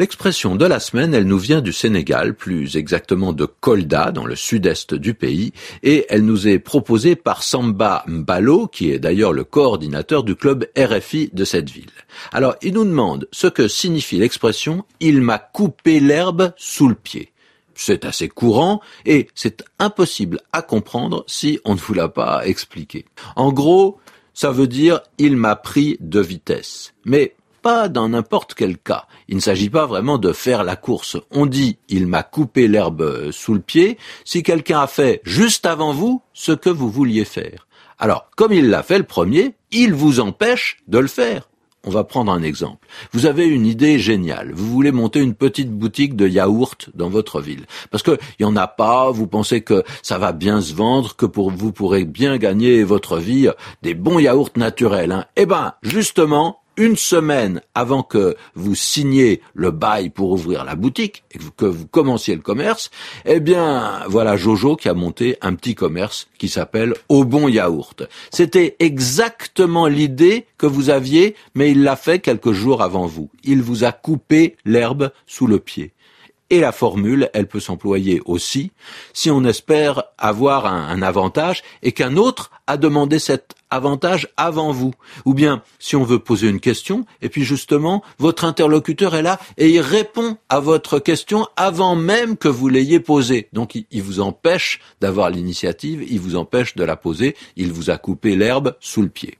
L'expression de la semaine, elle nous vient du Sénégal, plus exactement de Kolda, dans le sud-est du pays, et elle nous est proposée par Samba Mbalo, qui est d'ailleurs le coordinateur du club RFI de cette ville. Alors, il nous demande ce que signifie l'expression « il m'a coupé l'herbe sous le pied ». C'est assez courant et c'est impossible à comprendre si on ne vous l'a pas expliqué. En gros, ça veut dire il m'a pris de vitesse. Mais pas dans n'importe quel cas. Il ne s'agit pas vraiment de faire la course. On dit il m'a coupé l'herbe sous le pied si quelqu'un a fait juste avant vous ce que vous vouliez faire. Alors, comme il l'a fait le premier, il vous empêche de le faire. On va prendre un exemple. Vous avez une idée géniale. Vous voulez monter une petite boutique de yaourt dans votre ville. Parce qu'il n'y en a pas, vous pensez que ça va bien se vendre, que pour vous pourrez bien gagner votre vie des bons yaourts naturels. Hein. Eh ben, justement, une semaine avant que vous signiez le bail pour ouvrir la boutique et que vous commenciez le commerce, eh bien, voilà Jojo qui a monté un petit commerce qui s'appelle Au Bon Yaourt. C'était exactement l'idée que vous aviez, mais il l'a fait quelques jours avant vous. Il vous a coupé l'herbe sous le pied. Et la formule, elle peut s'employer aussi si on espère avoir un, avantage et qu'un autre a demandé cet avantage avant vous. Ou bien, si on veut poser une question, et puis justement, votre interlocuteur est là et il répond à votre question avant même que vous l'ayez posée. Donc, il, vous empêche d'avoir l'initiative, il vous empêche de la poser, il vous a coupé l'herbe sous le pied.